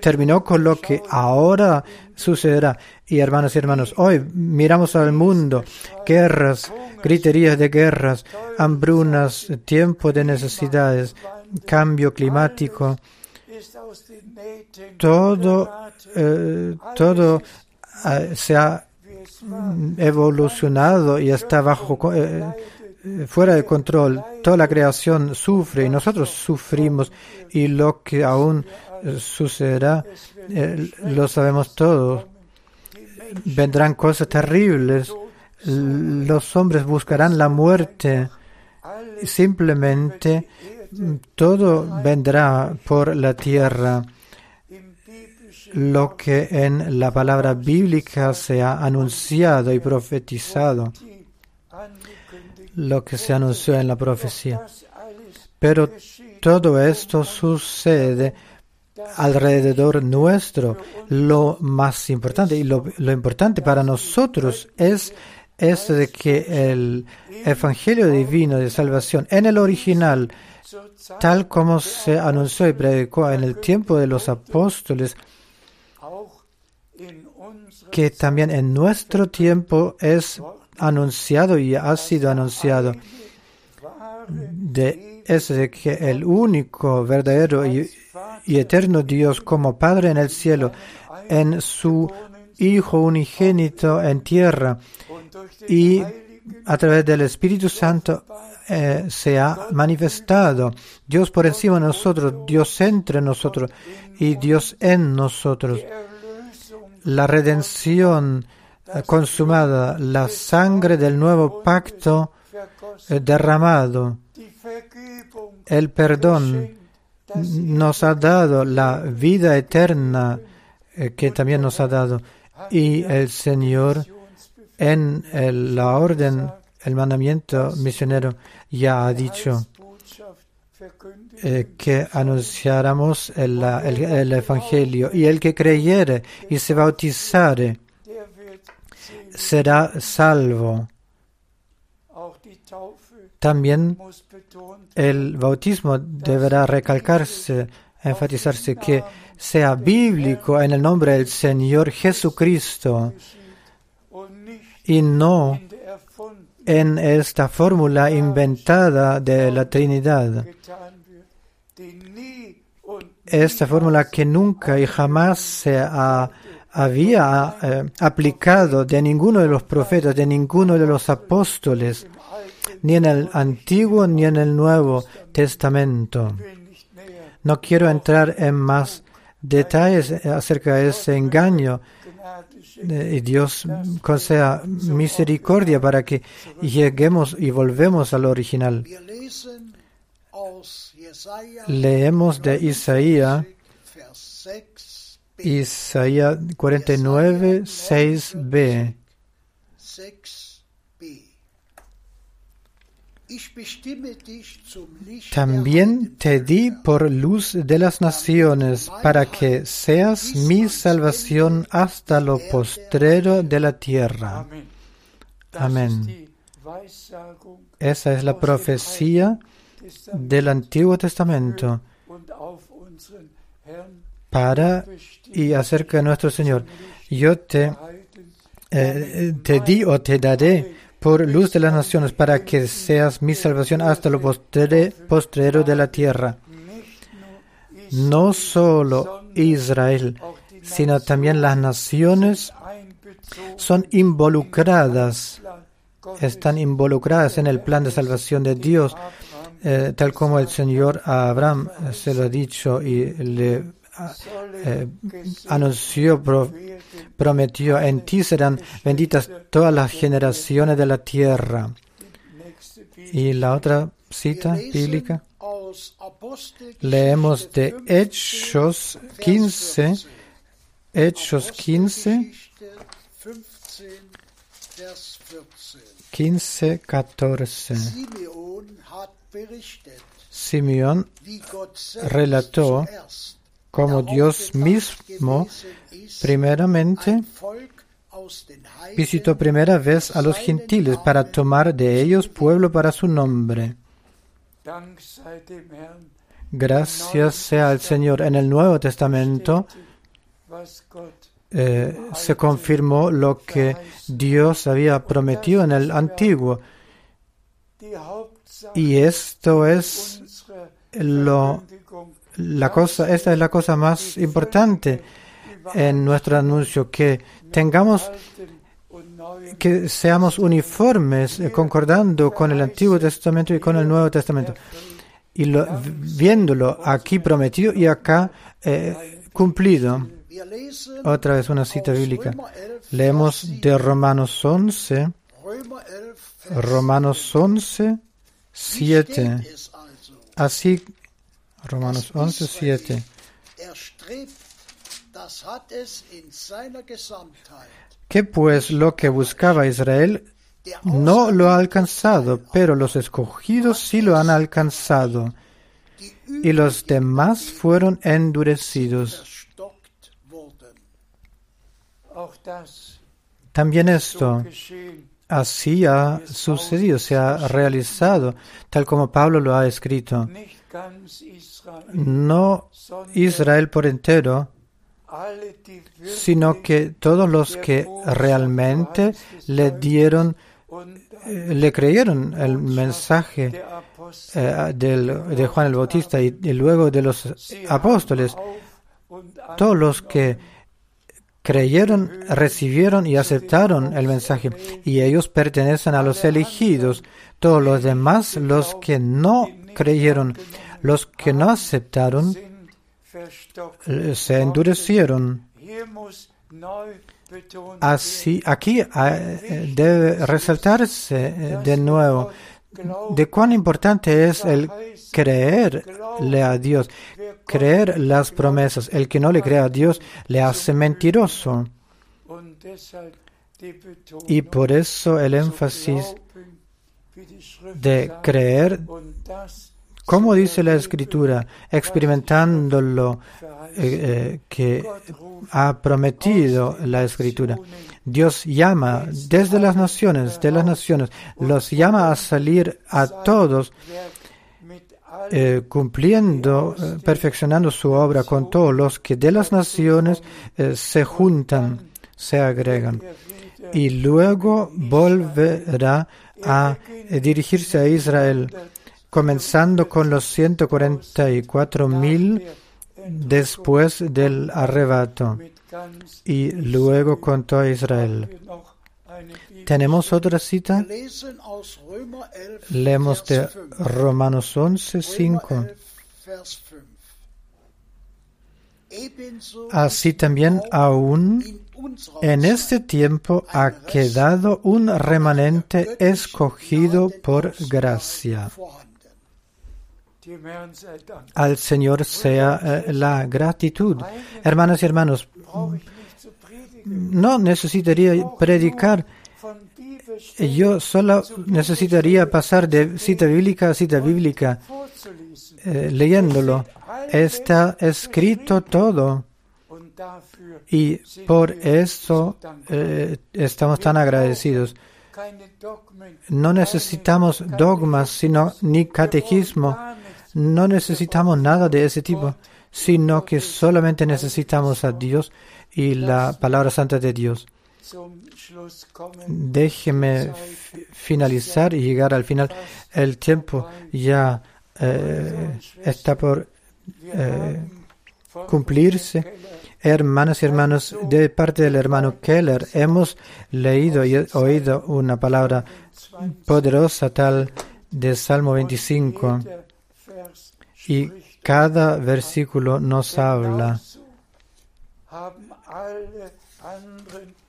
terminó con lo que ahora sucederá. Y hermanos y hermanos, hoy miramos al mundo, guerras, griterías de guerras, hambrunas, tiempo de necesidades, cambio climático, todo, eh, todo eh, se ha evolucionado y está bajo eh, eh, fuera de control. Toda la creación sufre y nosotros sufrimos y lo que aún sucederá lo sabemos todos. Vendrán cosas terribles. Los hombres buscarán la muerte. Simplemente todo vendrá por la tierra. Lo que en la palabra bíblica se ha anunciado y profetizado. lo que se anunció en la profecía. Pero todo esto sucede alrededor nuestro. Lo más importante y lo, importante para nosotros es esto de que el Evangelio divino de salvación en el original, tal como se anunció y predicó en el tiempo de los apóstoles, que también en nuestro tiempo es anunciado y ha sido anunciado. de es de que el único verdadero y, y eterno Dios como Padre en el cielo, en su Hijo unigénito en tierra y a través del Espíritu Santo eh, se ha manifestado. Dios por encima de nosotros, Dios entre nosotros y Dios en nosotros. La redención eh, consumada, la sangre del nuevo pacto eh, derramado, el perdón nos ha dado la vida eterna que también nos ha dado y el Señor en la orden, el mandamiento misionero ya ha dicho eh, que anunciáramos el, el- el Evangelio y el que creyere y se bautizare será salvo. También el bautismo deberá recalcarse, enfatizarse que sea bíblico en el nombre del Señor Jesucristo y no en esta fórmula inventada de la Trinidad. Esta fórmula que nunca y jamás se ha- había eh, aplicado de ninguno de los profetas, de ninguno de los apóstoles, ni en el Antiguo ni en el Nuevo Testamento. No quiero entrar en más detalles acerca de ese engaño y Dios conceda misericordia para que lleguemos y volvemos al original. Leemos de Isaías, Vers 6b. Isaías 49, 6b. 6b. También te di por luz de las naciones, para que seas mi salvación hasta lo postrero de la tierra. Weissagung Esa es la profecía Testament del Antiguo Testamento para y acerca de nuestro Señor. Yo te, erhalten, eh, te di o te daré por luz de las naciones, para que seas mi salvación hasta lo postre- postrero de la tierra. No solo Israel, sino también las naciones son involucradas, están involucradas en el plan de salvación de Dios, eh, tal como el Señor a Abraham eh, se lo ha dicho y le eh, anunció, pro- prometió, en ti serán benditas todas las generaciones de la tierra. Y la otra cita bíblica, leemos de 15, Hechos Vers 15, 14. Hechos 15, Apostelgeschichte 15, Vers 14. 15, 14. Simeon hat berichtet, Simeón relató como Dios mismo primeramente visitó primera vez a los gentiles para tomar de ellos pueblo para su nombre. Gracias sea al Señor. En el Nuevo Testamento eh, se confirmó lo que Dios había prometido en el Antiguo. Y esto es lo, la cosa, esta es la cosa más importante en nuestro anuncio, que tengamos que seamos uniformes, eh, concordando con el Antiguo Testamento y con el Nuevo Testamento. Y lo- viéndolo aquí prometido y acá eh, cumplido. Otra vez una cita bíblica. Römer 11, Leemos de Romanos 11, Römer 11, Vers Romanos 11, Wie 7. steht es also? Así, Romanos 11, 7. Er. Que pues lo que buscaba Israel no lo ha alcanzado, pero los escogidos sí lo han alcanzado, y los demás fueron endurecidos. También esto así ha sucedido, se ha realizado, tal como Pablo lo ha escrito. No Israel por entero, sino que todos los que realmente le dieron, eh, le creyeron el mensaje eh, del- de Juan el Bautista y, luego de los apóstoles, todos los que creyeron, recibieron y aceptaron el mensaje, y ellos pertenecen a los elegidos. Todos los demás, los que no creyeron, los que no aceptaron, se endurecieron. Así, aquí eh, debe resaltarse eh, de nuevo de cuán importante es el creerle a Dios, creer las promesas. El que no le crea a Dios le hace mentiroso. Y por eso el énfasis de creer, como dice la Escritura, experimentándolo eh, eh, que ha prometido la Escritura. Dios llama desde las naciones, de las naciones, los llama a salir a todos eh, cumpliendo, eh, perfeccionando su obra con todos los que de las naciones se juntan, se agregan. Y luego volverá a dirigirse a Israel, comenzando con los 144 mil después del arrebato y luego con toda Israel. ¿Tenemos otra cita? Lesen aus Römer 11, Leemos de Vers 5. Romanos 11, Römer 5. 11, Vers 5. Ebenso Así también aún en este tiempo ha quedado un remanente escogido por gracia. Al Señor sea eh, la gratitud. Hermanas y hermanos, no necesitaría predicar, yo solo necesitaría pasar de cita bíblica a cita bíblica, eh, leyéndolo. Está escrito todo y por eso eh, estamos tan agradecidos. No necesitamos dogmas, sino ni catequismo. No necesitamos nada de ese tipo, sino que solamente necesitamos a Dios y la palabra santa de Dios. Déjeme fi- finalizar y llegar al final. El tiempo ya eh, está por eh, cumplirse. Hermanas y hermanos, de parte del hermano Keller, hemos leído y oído una palabra 20 poderosa tal de Salmo 25 jeder Vers y cada versículo nos habla.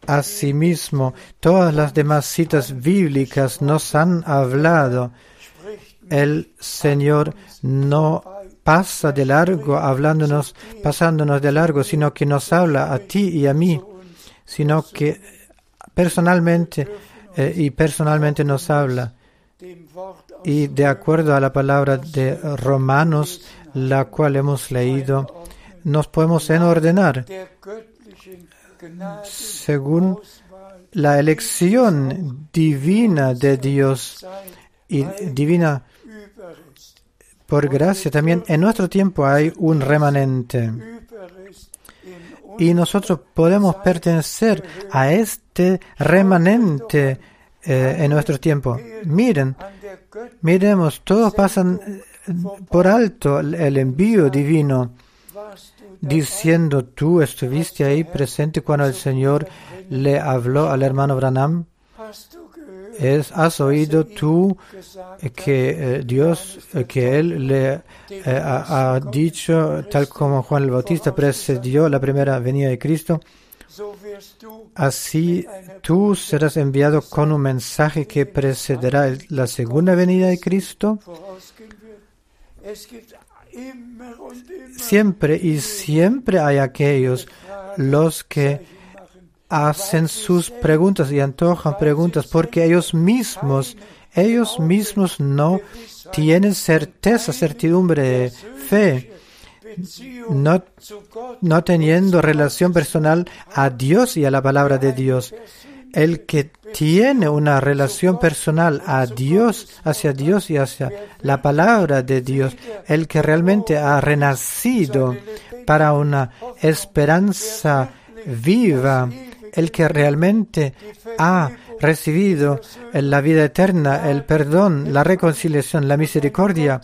Asimismo, todas las demás citas bíblicas nos han hablado. El Señor no pasa de largo hablándonos, pasándonos de largo, sino que nos habla a ti y a mí, sino que personalmente eh, y personalmente nos habla. Y de acuerdo a la palabra de Romanos, la cual hemos leído, nos podemos enordenar. Según la elección divina de Dios y divina por gracia también en nuestro tiempo hay un remanente. Y nosotros podemos pertenecer a este remanente eh, en nuestro tiempo. Miren, miremos, todos pasan eh, por alto el envío divino diciendo, tú estuviste ahí presente cuando el Señor le habló al hermano Branham. has oído tú que eh, Dios, que Él le ha, ha dicho, tal como Juan el Bautista precedió la primera venida de Cristo, así tú serás enviado con un mensaje que precederá la segunda venida de Cristo. Siempre y siempre hay aquellos los que hacen sus preguntas y antojan preguntas porque ellos mismos, ellos mismos no tienen certeza, certidumbre fe, no, no teniendo relación personal a Dios y a la palabra de Dios. El que tiene una relación personal a Dios, hacia Dios y hacia la palabra de Dios, el que realmente ha renacido para una esperanza viva, el que realmente ha recibido la vida eterna el perdón, la reconciliación, la misericordia,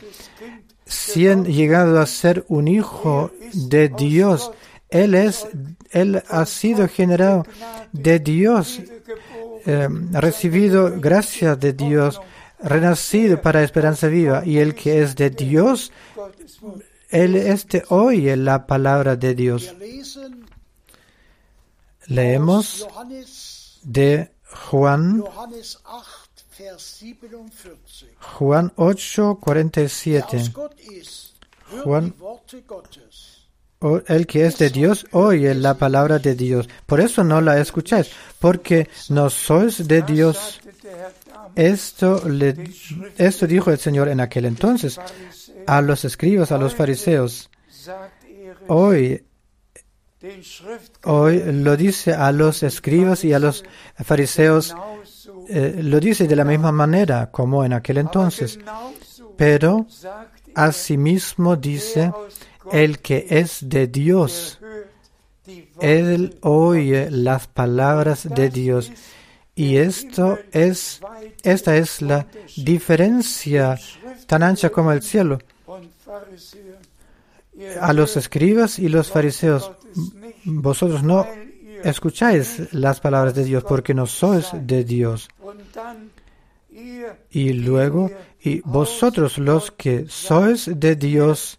si han llegado a ser un hijo de Dios, él es, él ha sido generado de Dios, ha recibido gracia de Dios, renacido para esperanza viva, y el que es de Dios, él este oye la palabra de Dios. Leemos de Juan, Johannes 8, Vers 47. Juan 8, Wer 47. aus Gott ist, hört Juan- el que es de Dios oye la palabra de Dios. Por eso no la escucháis, porque no sois de Dios. Esto, le, esto dijo el Señor en aquel entonces a los escribas, a los fariseos. Hoy, hoy lo dice a los escribas y a los fariseos, eh, lo dice de la misma manera como en aquel entonces. Pero er, asimismo dice, el que es de Dios, él oye las palabras de Dios. Y esto es, esta es la diferencia tan ancha como el cielo. A los escribas y los fariseos, vosotros no escucháis las palabras de Dios porque no sois de Dios. Y luego, y vosotros los que sois de Dios,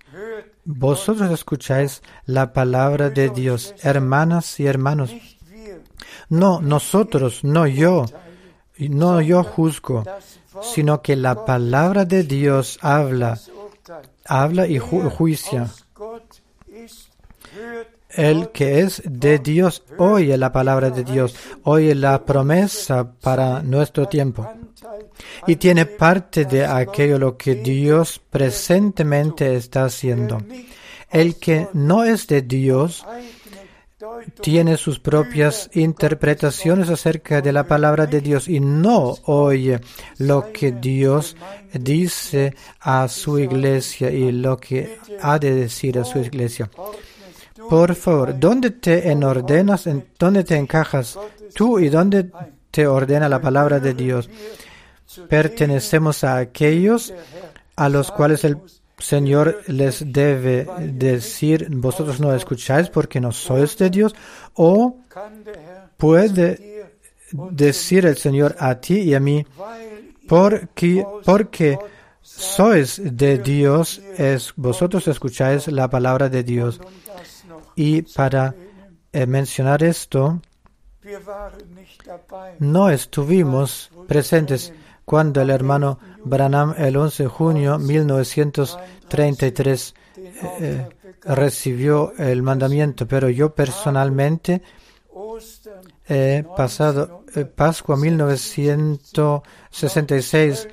vosotros escucháis la palabra de Dios, hermanas y hermanos. No nosotros, no yo, no yo juzgo, sino que la palabra de Dios habla, habla y juicia. El que es de Dios oye la palabra de Dios, oye la promesa para nuestro tiempo y tiene parte de aquello lo que Dios presentemente está haciendo. El que no es de Dios tiene sus propias interpretaciones acerca de la palabra de Dios y no oye lo que Dios dice a su iglesia y lo que ha de decir a su iglesia. Por favor, ¿dónde te enordenas, en dónde te encajas tú y dónde te ordena la palabra de Dios? Pertenecemos a aquellos a los cuales el Señor les debe decir, vosotros no escucháis porque no sois de Dios, o puede decir el Señor a ti y a mí, porque, porque sois de Dios, es, vosotros escucháis la palabra de Dios. Y para eh, mencionar esto, no estuvimos presentes cuando el hermano Branham el 11 de junio 1933 eh, recibió el mandamiento, pero yo personalmente he pasado eh, Pascua 1966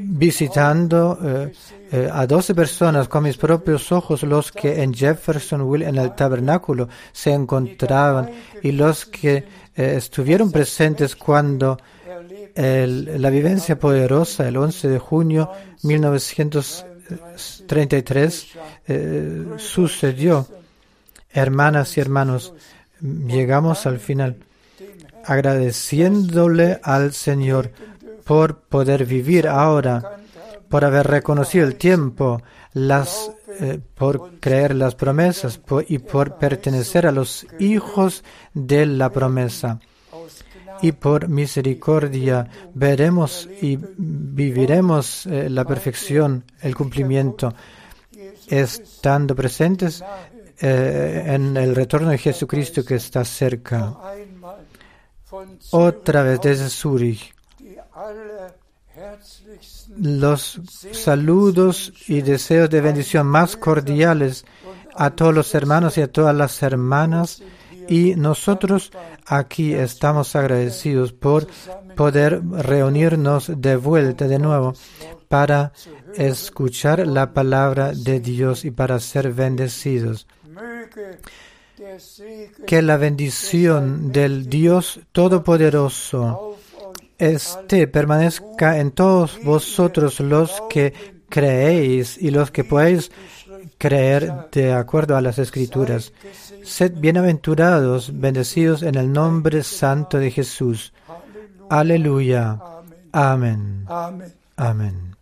Visitando eh, eh, a 12 personas con mis propios ojos, los que en Jeffersonville en el tabernáculo se encontraban y los que eh, estuvieron presentes cuando la vivencia poderosa el 11 de junio 1933 eh, sucedió. Hermanas y hermanos, llegamos al final agradeciéndole al Señor por poder vivir ahora, por haber reconocido el tiempo, eh, por creer las promesas y por pertenecer a los hijos de la promesa. Y por misericordia veremos y viviremos eh, la perfección, el cumplimiento, estando presentes eh, en el retorno de Jesucristo que está cerca. Otra vez desde Zurich. Los saludos y deseos de bendición más cordiales a todos los hermanos y a todas las hermanas. Y nosotros aquí estamos agradecidos por poder reunirnos de vuelta de nuevo para escuchar la palabra de Dios y para ser bendecidos. Que la bendición del Dios Todopoderoso este permanezca en todos vosotros los que creéis y los que podéis creer de acuerdo a las escrituras. Sed bienaventurados, bendecidos en el nombre santo de Jesús. Aleluya. Amén. Amen. Amén.